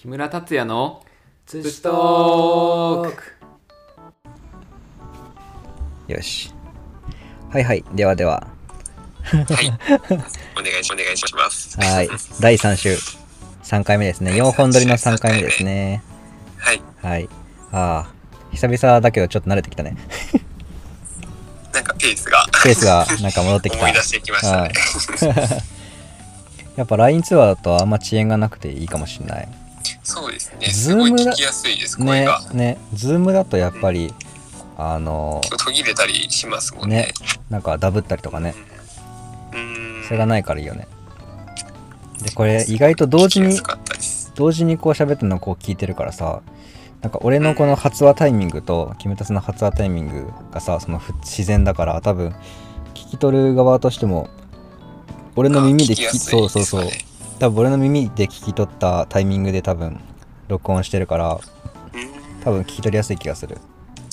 木村達也のツチトークよし。はいはい。ではでは。はい。お願いしお願いします。はい。第3週。3回目ですね。4本撮りの3回目ですね。はい。はい。ああ。久々だけどちょっと慣れてきたね。なんかペースがペースがなんか戻ってきた。思い出してきましたね。やっぱ LINE ツアーだとあんま遅延がなくていいかもしれない。そうですね。ズームだすごい聞きやすいです、声ねが。、ね。ズームだとやっぱり、あの途切れたりしますもんねね。、なんかダブったりとかね。うーん。それがないからいいよね。で、これ意外と同時に。同時にこう喋ってるのをこう聞いてるからさなんか俺のこの発話タイミングとキムタツの発話タイミングがさそのふ自然だから多分聞き取る側としても俺の耳で聞きそうそうそう多分俺の耳で聞き取ったタイミングで多分録音してるから。多分聞き取りやすい気がする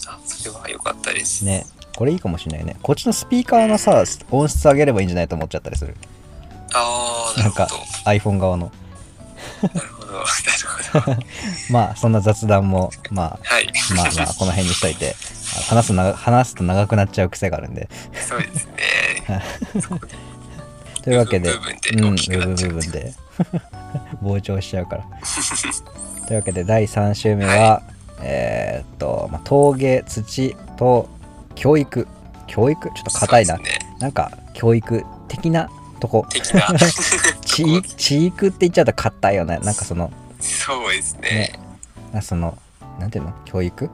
あ、それは良かったです。ねこれいいかもしれないねこっちのスピーカーのさ音質上げればいいんじゃないと思っちゃったりするあー、ななんかるほど。iPhone 側のなるほど。なるほど。まあそんな雑談もまあはい。まあまあこの辺にしといてあ話すと長話すと長くなっちゃう癖があるんでそうですね。というわけでうん大きくなっちゃう部分で 膨張しちゃうからというわけで第3週目は、えーっと、まあ、陶芸土と教育。教育？ちょっと硬いな、そうですね。なんか教育的なとこ。的な。地域地域って言っちゃうと硬いよね。なんかそのそうですね。ね。あそのなんていうの？教育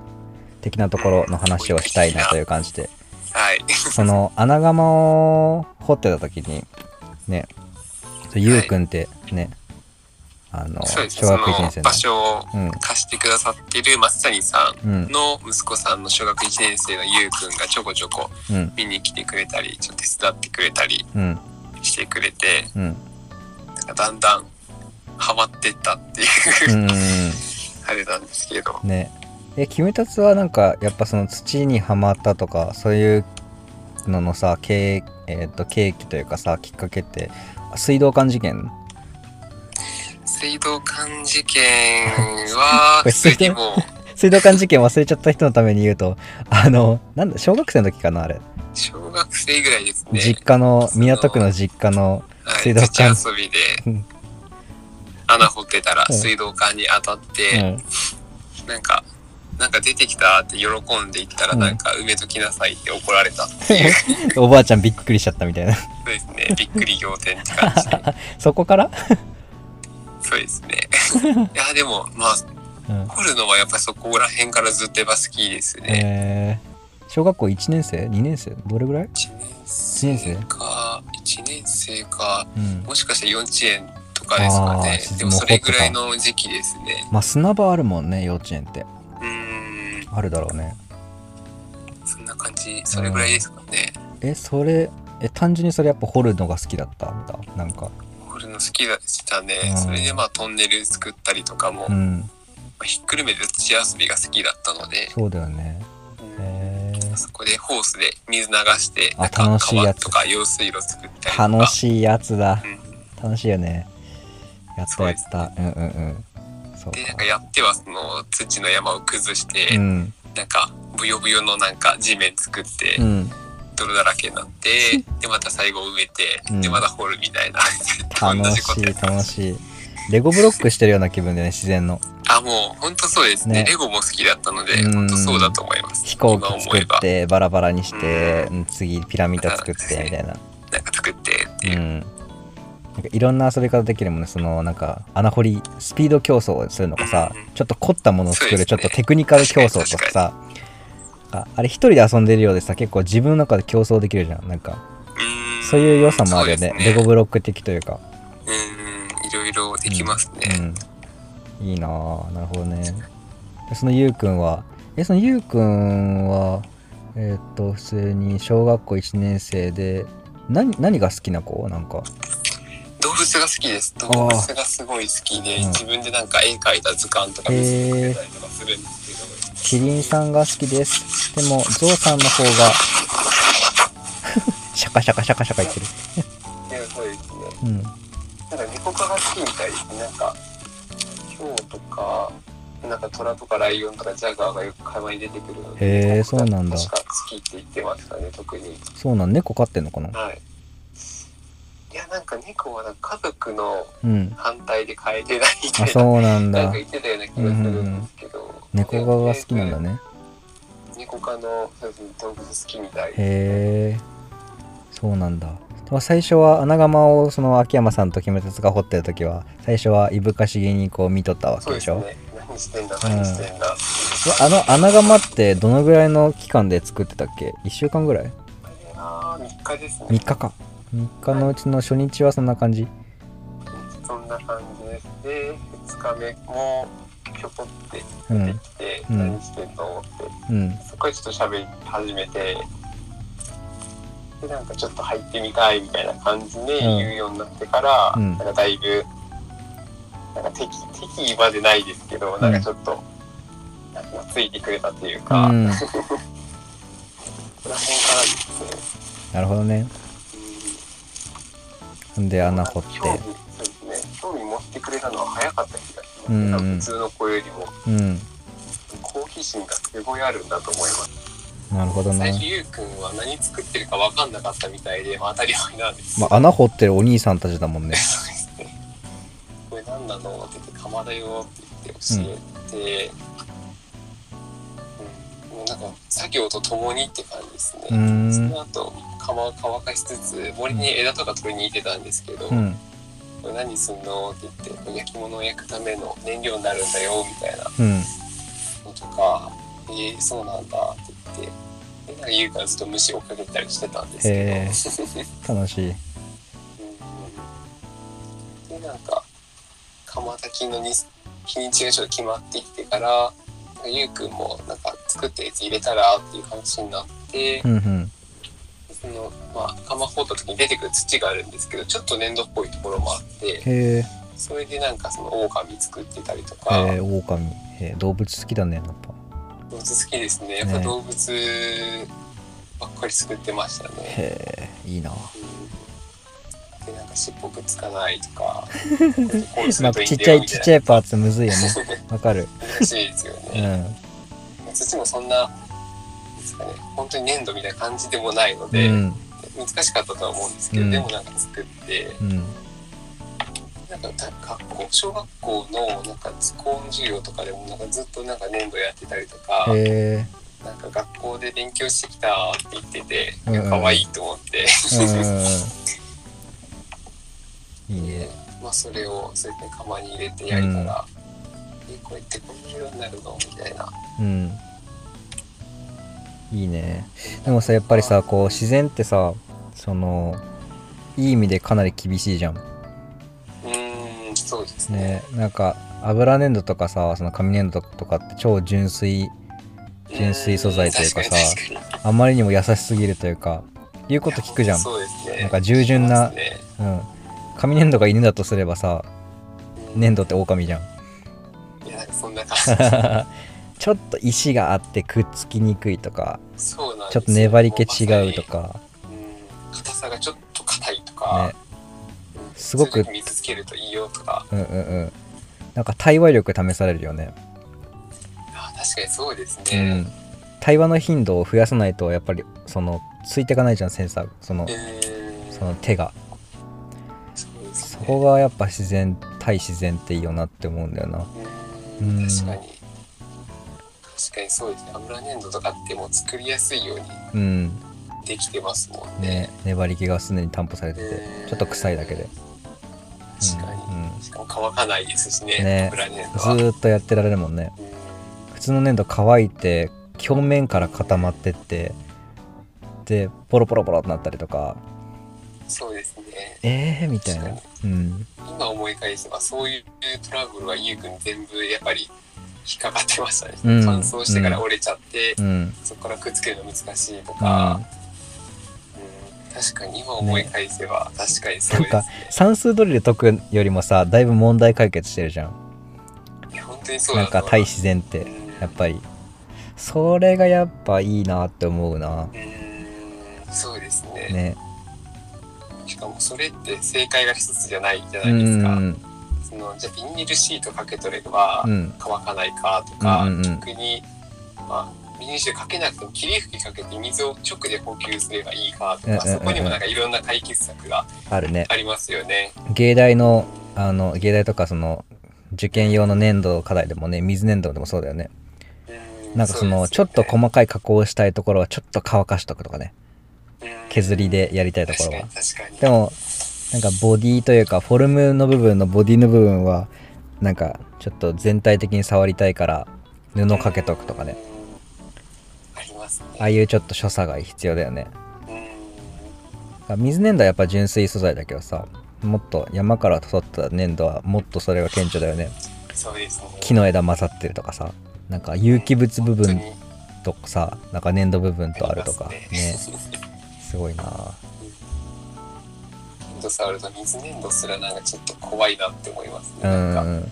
的なところの話をしたいなという感じで。はい。その穴窯を掘ってた時にね。そうゆうくんってね、あのそうですね。小学1年生の。場所をうん貸してくださってる松谷さんうんの息子さんの小学1年生のゆうくんがちょこちょこうん。見に来てくれたりちょっと手伝ってくれたりうん。してくれてうん。なんかだんだんハマってったっていう。あれなんですけど。ね。えキムタツはなんかやっぱその土にはまったとかそういうののさ経えー、と契機というかさきっかけって水道管事件水道管事件はこれ普通にもう。水道管事件忘れちゃった人のために言うとあのなんだ小学生の時かなあれ。小学生ぐらいですね。実家の港区の実家のはい水道管。土遊びで。うん。穴掘ってたらうん。水道管に当たっうて、ん。なんかなんか出てきたって喜んでいったらうん。なんか埋めときなさいって怒られたっていう。おばあちゃんびっくりしちゃったみたいな。そうですね。びっくり仰天って感じで。そこから、そうですね。いやでもまあうん。掘るのはやっぱそこら辺からずっとやっぱ好きですね、えー、小学校1年生 ?2 年生？どれぐらい？1一年生か1年生か。うん。もしかしたら幼稚園とかですかあねーでもそれぐらいの時期ですね。まあ砂場あるもんね幼稚園って。うーん。あるだろうね。そんな感じ。それぐらいですかね。えそれえ単純にそれやっぱ掘るのが好きだった？んだなんか。掘るの好きでしたね。うん。それでまあトンネル作ったりとかも、まうん。あひっくるめて土遊びが好きだったので。そうだよね。そこでホースで水流してあなんか川とか用水路作ったりとか。楽しいやつだ。うん。楽しいよね。やったやった、う。んうんうん。でなんかかやってはその土の山を崩して、うん。なんかブヨブヨのなんか地面作って、うん泥だらけになって でまた最後埋めて、うん。でまた掘るみたいな。楽しい楽しい。レゴブロックしてるような気分でね自然の。あもう本当そうですね。ね。レゴも好きだったのでうん。本当そうだと思います。飛行今機作ってバラバラにして、うん。次ピラミッド作ってみたいな。なんか作ってっていう、うん。なんかいろんな遊び方できるもんね。そのなんか穴掘りスピード競争をするのかさ、うんちょっと凝ったものを作る、そうですね。ちょっとテクニカル競争とかさああれ一人で遊んでるようでさ結構自分の中で競争できるじゃん。なんかそういう良さもあるよね。そうですレゴブロック的というか。うん。うんいろいろできますね、うん、いいなあなるほどね。でそのゆうくんはえそのゆうくんはえーっと普通に小学校1年生で何何が好きな子？なんか動物が好きです動物がすごい好きで、うん自分でなんか絵描いた図鑑とか見せてくれたりとかするんですけど、キリンさんが好きです。でも、ゾウさんの方が、シャカシャカシャカシャカ言ってる。いやそうですねうん。なんか猫科が好きみたいですねなんか今日とか、なんか虎とかライオンとかジャガーがよく会話に出てくるので、へーそうなんだ確か好きって言ってましたね、特に。そうなん猫飼ってんのかな？はい。いや、なんか猫はなんか家族のうん。反対で変えてないみたいな、あそうなんだ。なんか言ってたような気がするんですけど。猫側が好きなんだね。猫科の動物好きみたい。で。へえ。そうなんだ。まあ最初は穴窯をその秋山さんとキムタツが掘ってる時は最初はいぶかしげにこう見とったわけでしょ？そうですね。何してんだ、何してんだ。えあの穴窯ってどのぐらいの期間で作ってたっけ？1週間ぐらい？ああ、3日ですね。3日か3日のうちの初日はそんな感じ？そんな感じです。で、2日目もひょこってうん出てきて、うん。何してんの？って、うん。そこでちょっと喋り始めて、で、なんかちょっと入ってみたいみたいな感じで言うようになってから、うん。なんかだいぶ、なんか敵、敵までないですけど、なんかちょっと、なんかついてくれたというか、うん。そこら辺からですね。なるほどね。うんで穴掘って。興味そうですね。興味持ってくれたのは早かった気がします、うん普通の子よりも。うん。好奇心がすごいあるんだと思います。なるほどな。最初ゆうくんは何作ってるか分かんなかったみたいで、まあ、当たり前なんです。まあ穴掘ってるお兄さんたちだもんね。そうですね。これ何なのって言って、釜だよって言って教えて、うん。もうなんか作業とともにって感じですね。その後、釜を乾かしつつ、森に枝とか取りに行ってたんですけど、うんこれ何すんの？って言って、焼き物を焼くための燃料になるんだよ、みたいなうん。のとか、えー、そうなんだって言って、で、なんか言うからずっと虫を追っかけたりしてたんですへけど、楽しい。うん。で、なんか、釜炊きのに日にちがちょっと決まってきてから、ゆうくんもなんか作ったやつ入れたらっていう話になって、うんうんその、まあ、釜掘った時に出てくる土があるんですけど、ちょっと粘土っぽいところもあって、それでなんかその狼作ってたりとか、えー、狼。えー動物好きだねやっぱ。動物好きですね。やっぱね動物ばっかり作ってましたね。へえいいな。うん。で、なんか尻尾くっつかないとか、こうすまあるといいちっちゃいちっちゃいパーツむずいよね。わかる。な難しいですようね。ん。土もそんな、ですかね、本当に粘土みたいな感じでもないので、うん。難しかったとは思うんですけど、うん。でもなんか作って、うん。なんかた学校、小学校のなんか図工の授業とかでもなんかずっとなんか粘土やってたりとか、なんか学校で勉強してきたって言ってて、うんうん。可愛いと思って、うん いいでねまあそれをそうやって釜に入れて焼いたら、えこうやってこういう色になるの？みたいな。うんいいね。でもさやっぱりさこう自然ってさそのいい意味でかなり厳しいじゃん。うーん、そうですね。ねなんか油粘土とかさその紙粘土とかって超純粋純粋素材というかさあまりにも優しすぎるというか言うこと聞くじゃん。そうですね。なんか従順なね。うん。紙粘土が犬だとすればさうん。粘土って狼じゃん。いや、そんな感 ちょっと石があってくっつきにくいとかじ。そうなんちょっと粘り気違うと。か。もうん、硬さがちょっと硬いとか、ね。うんすごく水つけるといいよとか。うんうんうん。なんか対話力試されるよね。あ確かにそうですうね。ん。対話の頻度を増やさないとやっぱりそのついていかないじゃんセンサー。そのうー。んその手が。そね。こがやっぱ自然対自然っていいよなって思うんだよな。うん。確かに。確かにそうですね。油粘土とかってもう作りやすいようにうんできてますもんね。ね粘り気が常に担保されててうんちょっと臭いだけで確かに。うんうんしかも乾かないですしね、ね油粘土ずは。ーっとやってられるもんねうん普通の粘土乾いて表面から固まってってでポロポロポロってなったりとかそうですね。えーみたいな確かうん今思い返せばそういうトラブルはゆうくん全部やっぱり引っかかってましたね、うん。乾燥してから折れちゃって、うん。そこからくっつけるの難しいとうか、ん。うん。確かに今思い返せば、確かにそうなんかですね算数ドリル解くよりもさだいぶ問題解決してるじゃん。いや本当にそうなんか対自然ってうん。やっぱり。それがやっぱいいなって思うな。うん。そうですね。ね。しかもそれって正解が一つじゃないじゃうないですか、んそそのじゃあビニールシートかけとればうん。乾かないかとか、うんうんうん。逆に、まあ、ビニールシートかけなくても霧吹きかけて水を直で補給すればいいかとか、うんうんうん。うんそこにもなんかいろんな解決策があるね。ありますよね。芸大のあの芸大とかその受験用の粘土課題でもね水粘土でもそうだよね。うなんかそのちょっと細かい加工をしたいところはちょっと乾かしとくとかね。削りでやりたいところは。でもなんかボディというかフォルムの部分のボディの部分はなんかちょっと全体的に触りたいから布かけとくとかね。うんありますね。ああいうちょっと所作が必要だよね。うん。水粘土はやっぱ純粋素材だけどさもっと山から取った粘土はもっとそれが顕著だよね。そうですね。木の枝混ざってるとかさなんか有機物部分とさなんか粘土部分とあるとかね。すごいな粘土触ると水粘土すらなんかちょっと怖いなって思いますね。うなんかんうん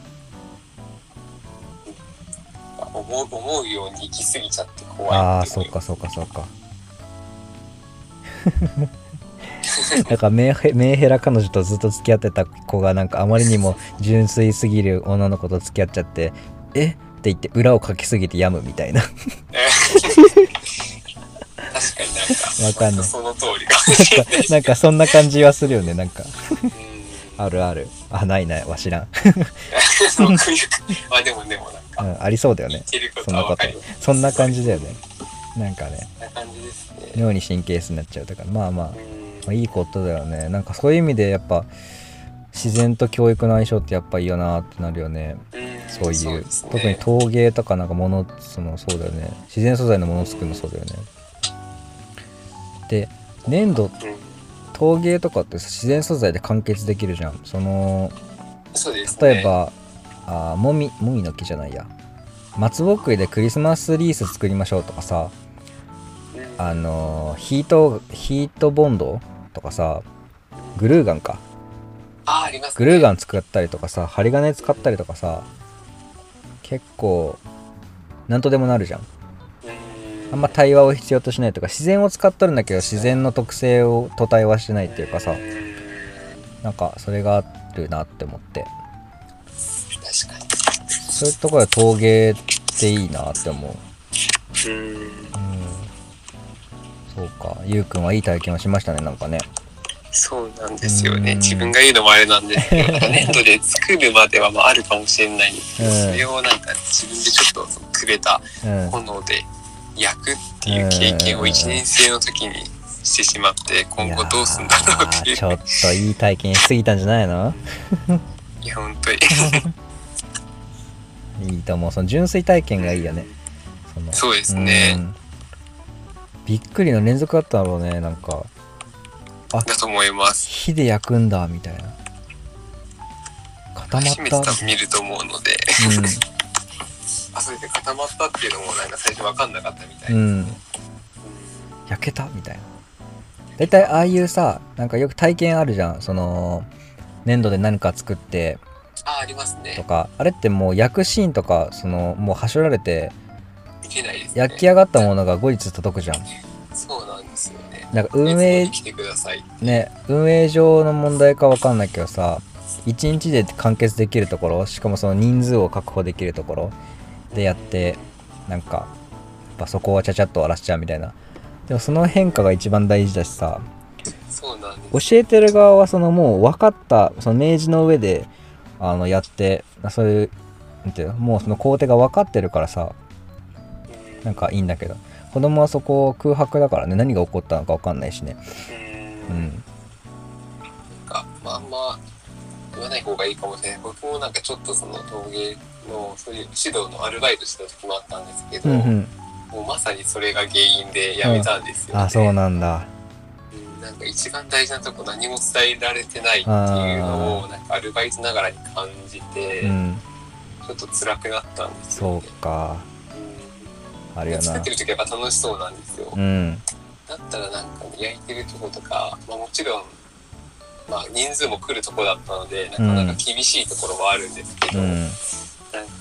思う思うように行き過ぎちゃって怖いああって思います。そうかそうかそうか なんかメンヘラ彼女とずっと付き合ってた子がなんかあまりにも純粋すぎる女の子と付き合っちゃって「え？っ?」て言って裏をかきすぎて病むみたいな 確かになんか、わかんないその通りかもしれない。なんかそんな感じはするよねなんか。うん。あるある。あないないわ知らん、僕あでもでもなんか、うん、ありそうだよね。そんなこと。そんな感じだよね。なんかね。そんな感じですね。妙に神経質になっちゃうとかまあまあ。うん。まあ、いいことだよね。なんかそういう意味でやっぱ自然と教育の相性ってやっぱいいよなってなるよね。うん。そういう。ね。特に陶芸とかなんかものそのそうだよね。自然素材のものを作るのそうだよねで粘土うん。陶芸とかってさ自然素材で完結できるじゃん。そのそうですね。例えば、あーもみもみの木じゃないや。松ぼっくりでクリスマスリース作りましょうとかさ。うん、あのーヒートヒートボンドとかさ。グルーガンか。ああります、ね。グルーガン使ったりとかさ針金使ったりとかさ。結構なんとでもなるじゃんあんま対話を必要としないとか自然を使っとるんだけど自然の特性をと対話してないっていうかさうんなんかそれがあるなって思って。確かに。そういうところで陶芸っていいなって思う。うん。うん。そうか。ゆうくんはいい体験をしましたねなんかね。そうなんですよね。うん。自分が言うのもあれなんですけど、なんか粘土で作るまではまああるかもしれないんですけど、うん。それをなんか自分でちょっとくれたうん。炎で焼くっていう経験を1年生の時にしてしまって、今後どうすんだろうっていう。ちょっといい体験しすぎたんじゃないの？いや、本当に。いいと思う。その純粋体験がいいよね。そのそうですね。うん。びっくりの連続だったんだろうねなんか。だと思います。火で焼くんだみたいな。固まっ初めてた多分見ると思うので、うんあ、それで固まったっていうのもなんか最初分かんなかったみたいな。うんうん焼けた？みたいな大体ああいうさなんかよく体験あるじゃんその粘土で何か作ってあ、ありますとね。かあれってもう焼くシーンとかそのもうはしょられてないですね。焼き上がったものが後日届くじゃんそうなんですよね。なんか運営来てください。ね運営上の問題かわかんないけどさ1日で完結できるところしかもその人数を確保できるところでやってなんかやっぱそこはちゃちゃっと終わらせちゃうみたいな。でもその変化が一番大事だしさ。そうなん。教えてる側はそのもう分かったその明示の上であのやってそういうなんていうのもうその工程が分かってるからさ。うんなんかいいんだけど。子供はそこ空白だからね。何が起こったのか分かんないしね。う。うん。んなんか、まあま言わない方がいいかもしれない。僕もなんかちょっとその陶芸のそういう指導のアルバイトした時もあったんですけど、うんうん。もうまさにそれが原因で辞めたんですよ、ね。あそうなんだ。うんなんか一番大事なとこ何も伝えられてないっていうのをなんかアルバイトながらに感じて、うん。ちょっと辛くなったんですよ、そうね。かあるよな。作ってる時はやっぱ楽しそうなんですよ。うん。だったらなんか焼いてるとことか、まあ、もちろん、まあ、人数も来るとこだったのでなかなか厳しいところはあるんですけど、うん。なんか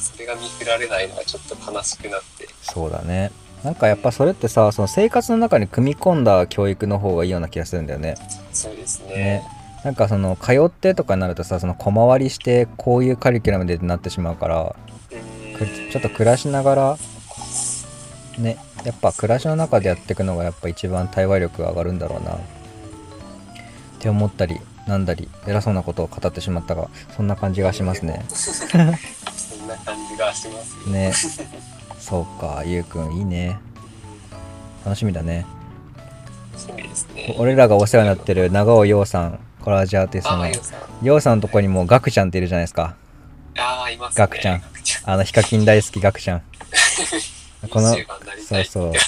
それが見振られないのがちょっと悲しくなって。そうだね。なんかやっぱそれってさその生活の中に組み込んだ教育の方がいいような気がするんだよね。そうですね。ね。なんかその通ってとかになるとさその小回りしてこういうカリキュラムでなってしまうからくちょっと暮らしながらね。やっぱ暮らしの中でやっていくのがやっぱ一番対話力が上がるんだろうな。って思ったりなんだり偉そうなことを語ってしまったがそんな感じがしますね。そんな感じがしますよ。ね。そうかゆうくんいいね。楽しみだね。楽しみですね。俺らがお世話になってる長尾陽さんコラージュアーティストの陽さん。のとこにもガクちゃんっているじゃないですか。ああいますね。ガクちゃん。あのヒカキン大好きガクちゃん。このしたよね。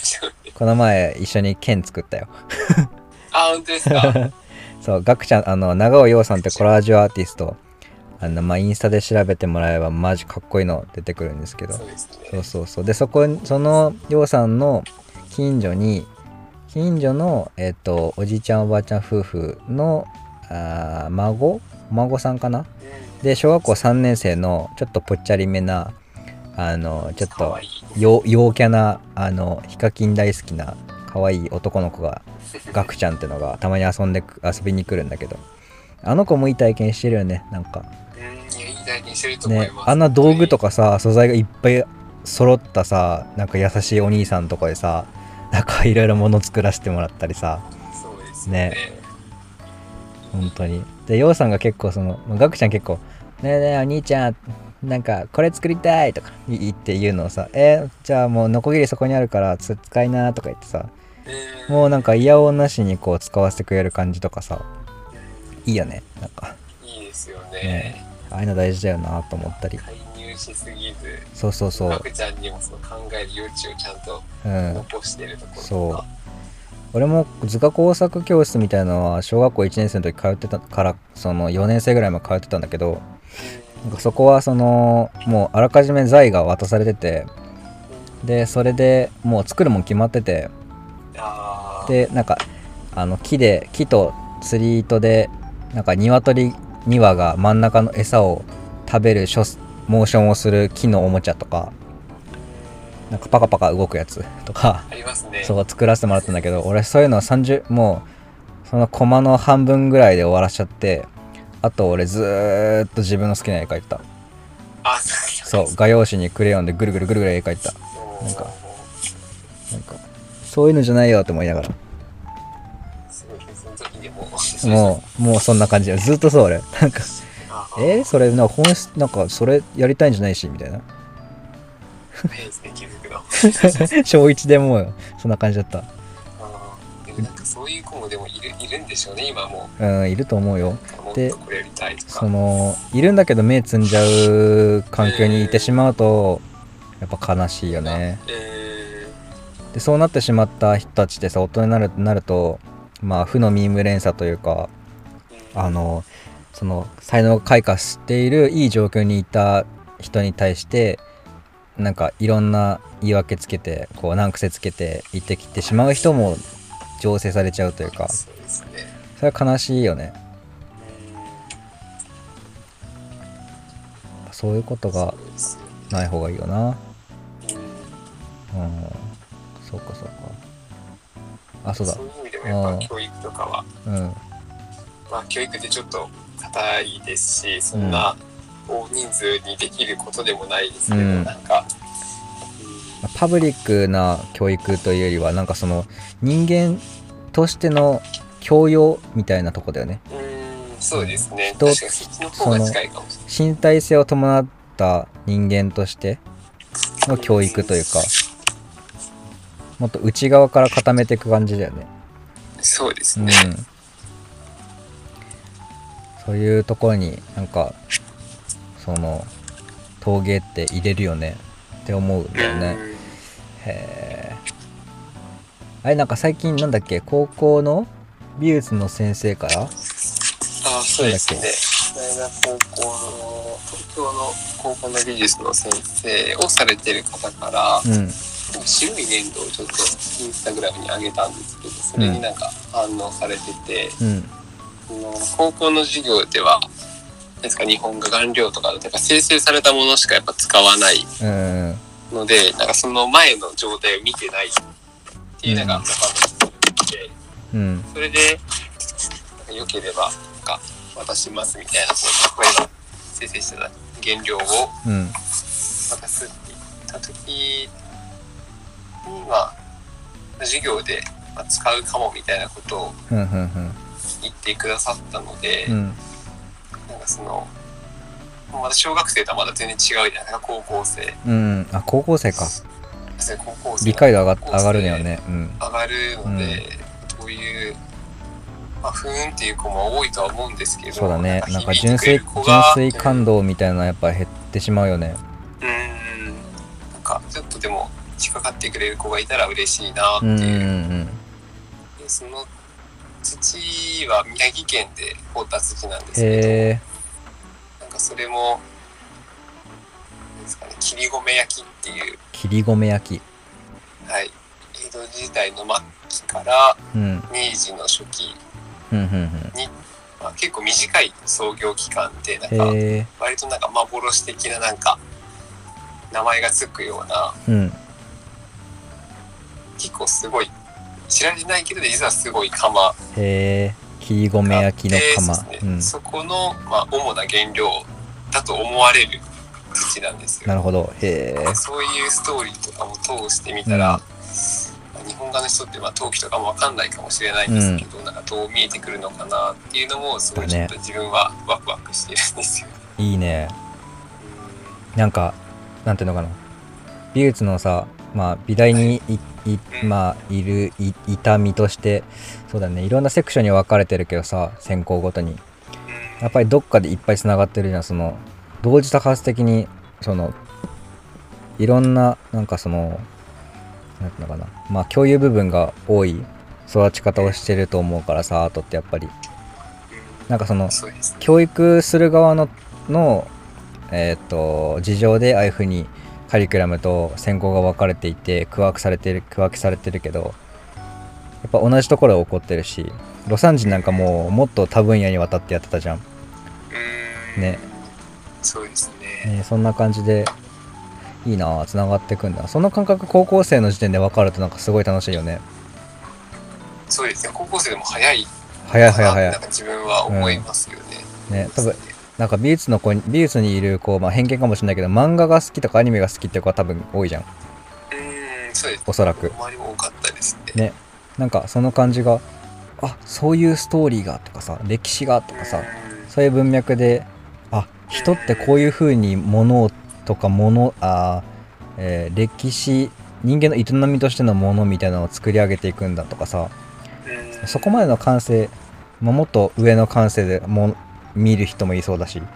この前一緒に剣作ったよ。あ本当ですか そうガクちゃんあの長尾陽さんってコラージュアーティスト。あのまあインスタで調べてもらえばマジかっこいいの出てくるんですけど。そうね。そうそうそう。でそこその陽さんの近所に近所のえっ、とおじいちゃんおばあちゃん夫婦のあー孫？孫さんかな？うん。で小学校3年生のちょっとぽっちゃりめなあのちょっと陽陽キャなあのヒカキン大好きな可愛い男の子がガクちゃんってのがたまに遊んでく遊びに来るんだけど。あの子もいい体験してるよねなんか。ねあんな道具とかさ素材がいっぱい揃ったさなんか優しいお兄さんとかでさなんかいろいろ物作らせてもらったりさ。そうですよね。ね。本当に。でヨウさんが結構そのまあガクちゃん結構「ねえねえお兄ちゃんなんかこれ作りたい」とか言って言うのをさ「えじゃあもうノコギリそこにあるからつ使いな」とか言ってさうんもうなんか嫌おなしにこう使わせてくれる感じとかさいいよねなんか。いいですよね。ね。ああいうの大事だよなと思ったり。介入しすぎずそうそうそう。ちゃんにもその考える余地をちゃんとうん。残してるところそう。とか俺も図画工作教室みたいなのは小学校1年生の時通ってたからその4年生ぐらいまで通ってたんだけどなんかそこはそのもうあらかじめ財が渡されててでそれでもう作るもん決まっててでなんかあの木で木と釣り糸でなんか鶏2羽が真ん中の餌を食べるショスモーションをする木のおもちゃとかなんかパカパカ動くやつとかありますね。そう作らせてもらったんだけど俺そういうのは30もうそのコマの半分ぐらいで終わらしちゃってあと俺ずーっと自分の好きな絵描いてた。あそう画用紙にクレヨンでぐるぐるぐるぐる絵描いてた。なんかそういうのじゃないよって思いながら。すごいその時でも。もうもうそんな感じでずっとそう俺。なんかあえーそれなんか本質なんかそれやりたいんじゃないしみたいな。早いですね気づくの。小1でもうそんな感じだった。なんかそういう子もでもいるいるんでしょうね今も。うんいると思うよ。でそのいるんだけど目つんじゃう環境にいてしまうとやっぱ悲しいよね。えでそうなってしまった人たちってさ大人になるなるとまあ負のミーム連鎖というかあのその才能開花しているいい状況にいた人に対してなんかいろんな言い訳つけてこう難癖つけて言ってきてしまう人も醸成されちゃうというかそれは悲しいよね。そういうことがない方がいいよな。うん。そうかそうか。あそうだ。そういう意味でもやっぱ教育とかは。うん。まあ教育ってちょっと硬いですしそんな大人数にできることでもないですけど、うん。なんか、パブリックな教育というよりはなんかその人間としての教養みたいなとこだよね。うん、うんそうですね。人その身体性を伴った人間としての教育というかもっと内側から固めていく感じだよね。うんそうですね、そういうところになんかその陶芸って入れるよね。って思うんだよね。うん。へえあれなんか最近なんだっけ？高校の美術の先生から？あそうですね。大学高校の東京の高校の美術の先生をされてる方から、うん白い粘土をちょっとインスタグラムに上げたんですけどそれになんか反応されてて、うん。高校の授業ではなんですか日本画顔料とかなんか生成されたものしかやっぱ使わないうん。のでなんかその前の状態を見てないっていうのがうん分かってて、うん。それでなんか良ければか渡しますみたいなこう今生成してた原料をうん。渡すって言った時にまあ授業でまあ使うかもみたいなことをふんふんふん言ってくださったので、うんなんかそのまだ小学生とはまだ全然違うじゃないですか高校生。うん。あ高校生か。高校生理解度上が上がるのよね。うん。上がるので、どういう、まあ、不運っていう子も多いとは思うんですけどそうだね。なんか純粋純粋感動みたいなのやっぱ減ってしまうよね引っかかってくれる子がいたら嬉しいなっていう、んでその土は宮城県で掘った土なんですけどなんかそれもですかね切り米焼きっていう、切り米焼き。はい、江戸時代の末期からうん。明治の初期、ふんふんふん。まあ、結構短い創業期間でなんか割となんか幻的ななんか名前がつくようなうん結構すごい。知られてないけど実はすごい釜。へえ切り米焼きの釜。でそね。うん。そこの、まあ、主な原料だと思われる土なんですよ。なるほど。へえそういうストーリーとかも通してみたら、まあ日本画の人ってまあ陶器とかもわかんないかもしれないんですけど、なんかどう見えてくるのかなっていうのもすごいちょっと自分はワクワクしてるんですよ。ね。いいね。なんかなんていうのかな。美術のさまあ美大にいいまあいるいいた身としてそうだね。いろんなセクションに分かれてるけどさ専攻ごとに。うんやっぱりどっかでいっぱいつながってるじゃん。その同時多発的にそのいろんななんかそのなんていうのかな。まあ共有部分が多い育ち方をしてると思うからさアートってやっぱり。なんかその。教育する側ののえっ、と事情でああいうふうにカリキュラムと専攻が分かれていて区分けされてる区分けされてるけどやっぱ同じところで起こってるし魯山人なんかもうもっと多分野にわたってやってたじゃん、うんね。そうですね。ね、そんな感じでいいなあつながってくんだその感覚高校生の時点で分かるとなんかすごい楽しいよねそうですね。高校生でも早い早い早い早いなんか自分は思いますよね。ね多分なんか美術の子に美術にいる子、まあ、偏見かもしれないけど漫画が好きとかアニメが好きって子は多分多いじゃん。うん、そうです。おそらく。周りも多かったですね。ね。なんかその感じがあそういうストーリーがとかさ歴史がとかさうん。そういう文脈であ人ってこういう風に物をとか物あー、えー歴史人間の営みとしてのものみたいなのを作り上げていくんだとかさ。うん。そこまでの感性、まあもっと上の感性でも見る人もいそうだし。うん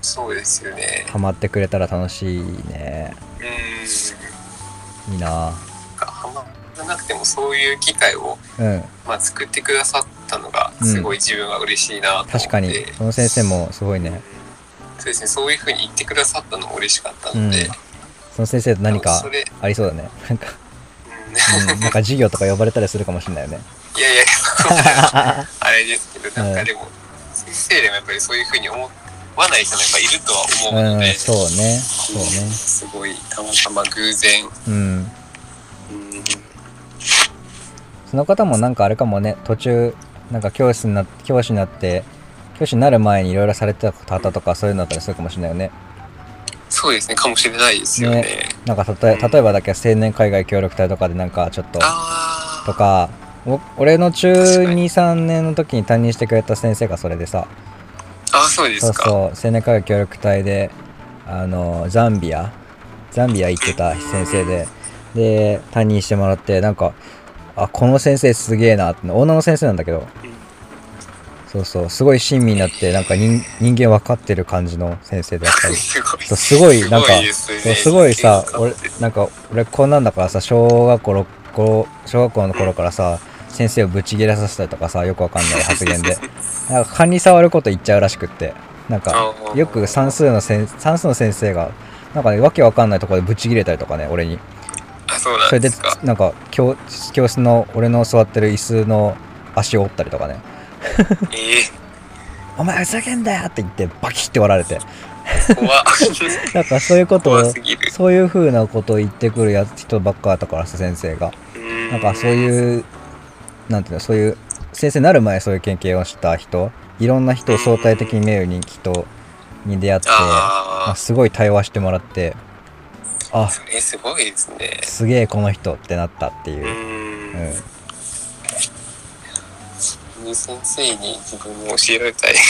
そうですよね。ハマってくれたら楽しいね。うん。いいな。ハマらなくてもそういう機会を、うん。まあ、作ってくださったのがすごい自分は嬉しいなと思って、確かに。その先生もすごいね。そうですね。そういうふうに言ってくださったのも嬉しかったので、うん。その先生と何かありそうだね。なんか、うん。うん、なんか授業とか呼ばれたりするかもしれないよね。いやいや あれですけどなんかでも、先生でもやっぱりそういうふうに思わない人もやっぱいるとは思うので、うんそうね。そうね。すごいたまたま偶然、うん。うん、その方もなんかあれかもね途中なんか教師にな教師になって教師になる前にいろいろされてた方とかそういうのだったりするかもしれないよね。そうですね。かもしれないですよね。なんかたとえ例えばだけど青年海外協力隊とかでなんかちょっとあとかお俺の中確かに23年の時に担任してくれた先生がそれでさ。ああそうでそうすか。そう青年海外協力隊であのザンビアザンビア行ってた先生でで担任してもらってなんかあこの先生すげえなって女の先生なんだけど。そうそうすごい親身になってなんか人人間分かってる感じの先生でやっぱり。すごい。そうすごいなんかですごいさ俺なんか俺こんなんだからさ小学校6校小学校の頃からさ先生をブチギレさせたりとかさよくわかんない発言で。なんか勘に触ること言っちゃうらしくって。なんかよく算数の先算数の先生がなんかねわけわかんないところでブチギレたりとかね俺に。あそうなそれでなんか教教室の俺の座ってる椅子の足を折ったりとかね。え「お前ふざけんだよ!」って言ってバキって割られて。なんかそういうことをそういう風なことを言ってくるやつ人ばっかだったからさ先生が。なんかそうういうなんていうのそういう先生になる前そういう経験をした人いろんな人を相対的に見える人人に出会って、まあ、あすごい対話してもらってああ、それすごいですね。すげえこの人ってなったっていうう、ーうんん。先生に自分も教えられたい。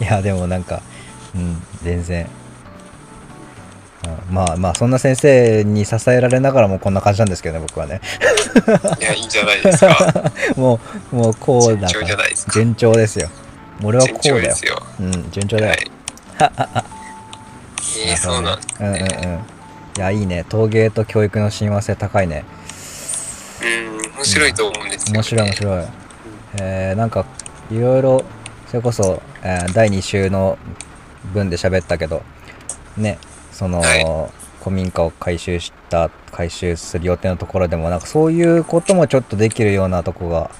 いやでもなんかうん全然、うんまあまあそんな先生に支えられながらもこんな感じなんですけどね僕はねいや、いいんじゃないですか。もうもうこうだか順調じゃらないですか。順調ですよ俺はこ順うだよ調ですよ。うん順調だよ、はい。えー、そうなんですうんうんうんね。いやいいね陶芸と教育の親和性高いねうん、面白いと思うんですよ、ね。面白い面白いえー、なんかいろいろそれこそ、えー第2週の分で喋ったけどねその、はい古民家を改修した改修する予定のところでもなんかそういうこともちょっとできるようなとこが、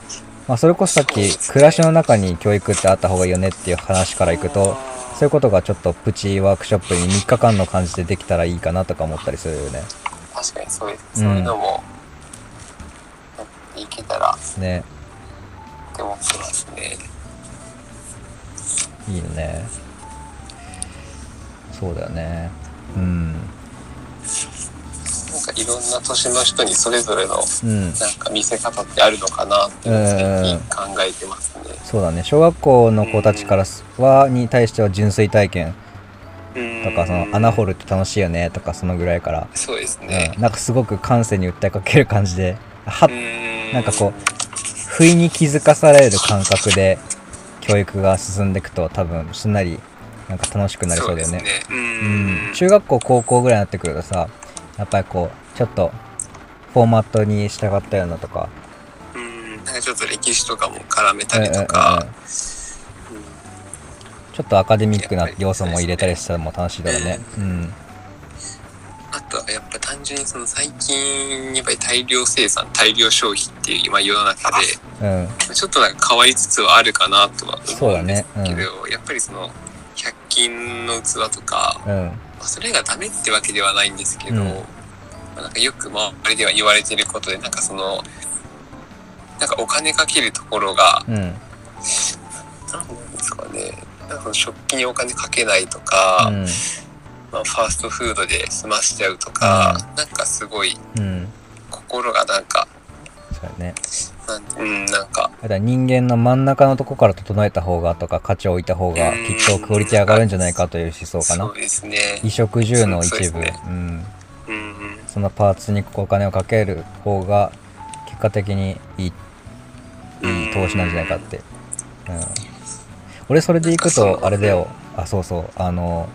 まあ、それこそさっき暮らしの中に教育ってあった方がいいよねっていう話からいくとそういうことがちょっとプチワークショップに3日間の感じでできたらいいかなとか思ったりするよね。確かにそうです。うんそういうのも、いけたらねって思ってますね。いいよねそうだよねうん。なんかいろんな年の人にそれぞれのうん。なんか見せ方ってあるのかなって最近考えてますね。そうだね。小学校の子たちからはに対しては純粋体験。うん。とかその穴掘るって楽しいよねとかそのぐらいから、そうですね。う。ん、なんかすごく感性に訴えかける感じで。はうん。なんかこ不意に気づかされる感覚で教育が進んでいくと多分すんなりなんか楽しくなりそうだよね。ね。ううん。ん。中学校高校ぐらいになってくるとさやっぱりこうちょっとフォーマットに従ったようなとか。うん。なんかちょっと歴史とかも絡めたりうんうんうんとか。ちょっとアカデミックな要素も入れたりしたらも楽しいだろうね。うん。あとはやっぱ単純にその最近やっぱり大量生産大量消費っていう今世の中でうん。ちょっとなんか変わりつつはあるかなとは思うんですね。けど、やっぱりその100均の器とか、うん。まあそれがダメってわけではないんですけど、うん。まあなんかよく周りでは言われてることでなんかそのなんかお金かけるところがうん。何なんですかね。なんかその食器にお金かけないとか、うん。まあ、ファーストフードで済ましちゃうとか、なんかすごいうん。心がなんかそうだね。うんなんか。だから人間の真ん中のとこから整えた方がとか価値を置いた方がきっとクオリティ上がるんじゃないかという思想かな。そうですね。衣食住の一部。そうん。うんうん。そのパーツにお金をかける方が結果的にいいいい投資なんじゃないかって、うん、俺それでいくとあれだよ。あそうそう。あの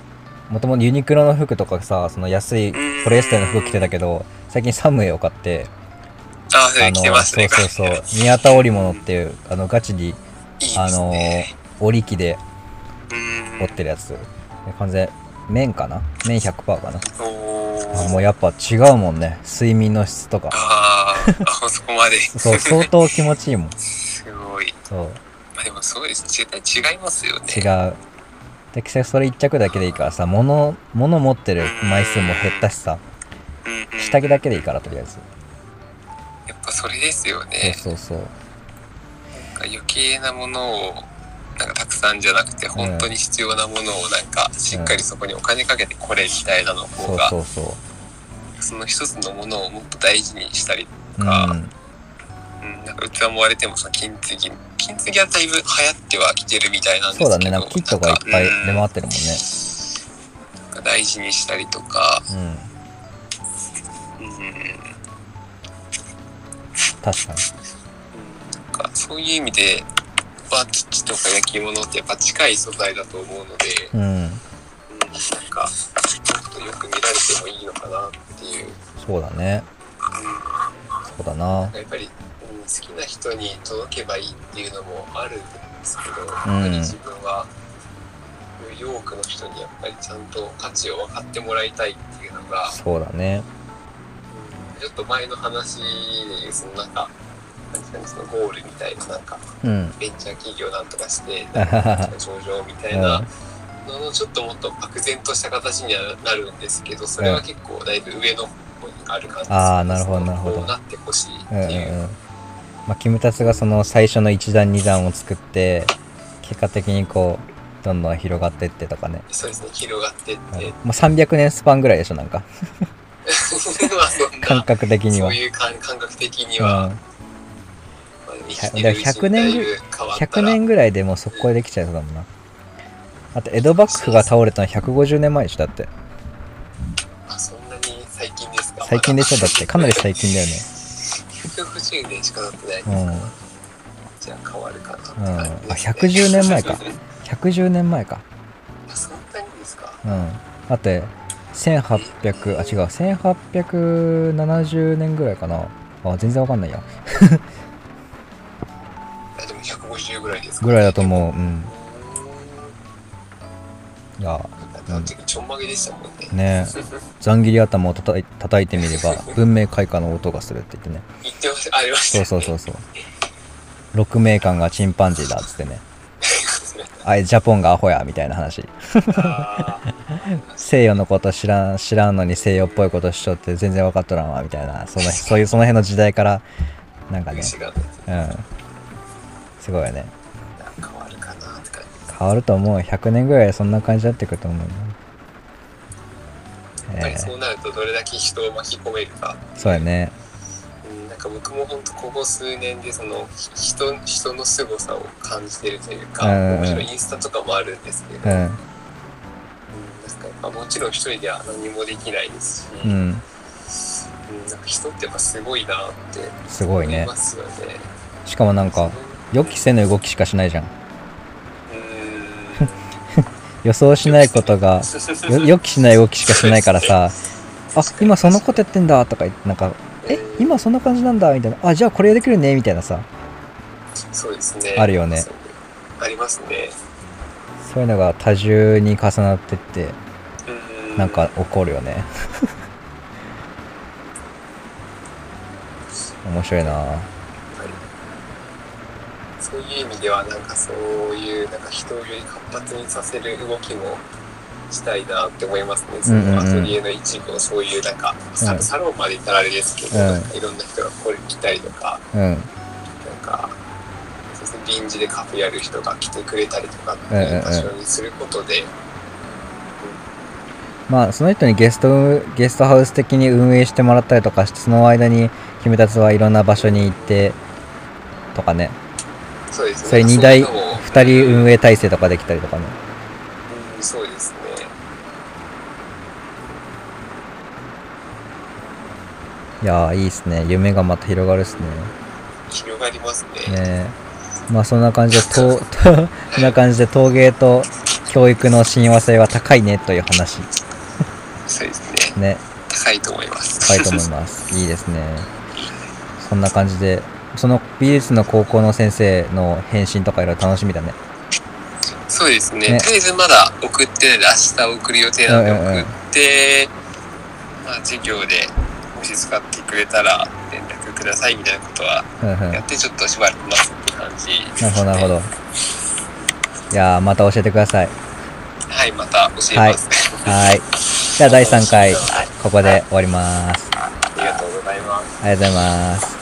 もともとユニクロの服とかさその安いポリエステルの服着てたけど最近サムエを買ってあそれ来てますね。そうそうそう。宮田織物っていうあのガチにあのね織り機でうん。織ってるやつ。で完全綿かな？綿100%かな？あもうやっぱ違うもんね。睡眠の質とか。あー。あそこまで。そう相当気持ちいいもん。すごい。そう。まあでもそうです。絶対違いますよね。違う。適切それ1着だけでいいからさ物物持ってる枚数も減ったしさ。下着だけでいいからとりあえずそれですよね。そうそうそう。なんか余計なものをなんかたくさんじゃなくて本当に必要なものをなんかしっかりそこにお金かけてこれみたいなのそう方がそうそうその一つのものをもっと大事にしたりうん。かうん、なんか器も割れてもさ金継ぎ金継ぎはだいぶ流行ってはきてるみたいなんですけどそうだね。なんかキットがいっぱいうん。出回ってるもんね。なんか大事にしたりとか、うん確かに。なんかそういう意味でバッチとか焼き物ってやっぱ近い素材だと思うので、うん。うん、なんかもっとよく見られてもいいのかなっていう、そうだね。うん、そうだな。やっぱり、うん、好きな人に届けばいいっていうのもあるんですけど、んやっぱり自分はより多くの人にやっぱりちゃんと価値を分かってもらいたいっていうのが、そうだねうんちょっと前の話そのなんかそのゴールみたいななんかうん。ベンチャー企業なんとかして 上場みたいなののちょっともっと漠然とした形にはなるんですけどそれは結構だいぶ上の方にある感じあーなるほどなるほど。こうなってほしいっう。んうんていううん。まあ、キムタツがその最初の1段2段を作って結果的にこうどんどん広がってってとかね、そうですね、広がってって、まあ、300年スパンぐらいでしょなんか 感覚的には。そういう感感覚的にうは、うちに100年ぐだいぶ変わった100ら年ぐらいでもう速攻でできちゃいそうだもんな。あと江戸幕府が倒れたの150年前でしょだって。あそんなに最近ですか？最近でしょだって。かなり最近だよね。150年しか経ってないですうん。じゃあ変わるかなうんあですね。110年前か。110年前か。あそんなにですか？うん。だって1800あ違う。1870年ぐらいかな。あ全然わかんないや。あ でも150ぐらいですか、ぐらいだと思う。うん。いや。あの時ちょんまげでしたもんね。ね。ざん切り頭をたたい叩いてみれば 文明開化の音がするって言ってね。言ってましたありましたそうそうそうそう。六名館がチンパンジーだっつってねあいジャポンがアホやみたいな話。西洋のこと知らん知らんのに西洋っぽいことしちゃって全然分かっとらんわみたいな。その そういうその辺の時代からなんかね。うん。すごいよね。変わるかなって感じ。変わると思う100年ぐらいでそんな感じになってくると思うやっぱりそうなるとどれだけ人を巻き込めるか、ー、そうやねか僕も本当ここ数年でそのひ人人の凄さを感じてるというか、もちろんインスタとかもあるんですけど、うん。うんなんかやっぱもちろん一人では何もできないですし、うん。うんなんか人ってやっぱすごいなってすごいね。思いますよね。しかもなんか予期せぬ動きしかしないじゃん。う 予想しないことが 予期しない動きしかしないからさあ今そのことやってんだとか言ってなんかえ今そんな感じなんだみたいなあじゃあこれできるねみたいなさそうですね。あるよね。ありますね。そういうのが多重に重なってってうんなんか起こるよね 面白いなそういう意味ではなんかそういうなんか人をより活発にさせる動きもしたいなって思いますね。そのアトリエの一部をそういうなんかサ,、うん。サロンまで行ったらあれですけど、うん。なんかいろんな人がこれ来たりとか、うん。なんかそうですね臨時でカフェやる人が来てくれたりとかっていう場所にすることで、まあその人にゲストゲストハウス的に運営してもらったりとかしてその間に君たちはいろんな場所に行ってとかね。そうですね。それ2台そういうのを2人運営体制とかできたりとかね。うんそうですね。いやーいいっすね。夢がまた広がるっすね。広がりますね。ねえ。まあそんな感じでとそんな感じで陶芸と教育の親和性は高いねという話。そうですね。ね。高いと思います。高いと思います。いいですね。そんな感じでその美術の高校の先生の返信とかいろいろ楽しみだね。そうですね。ね。とりあえずまだ送ってないで明日送る予定なんでうんうんうん。送って、まあ、授業でもし使ってくれたら連絡くださいみたいなことはやってちょっとしばらく待つって感じです、なるほどなるほど。いやーまた教えてください。はい、また教えます。はい。じゃあ第3回ここで終わります。ありがとうございます。ありがとうございます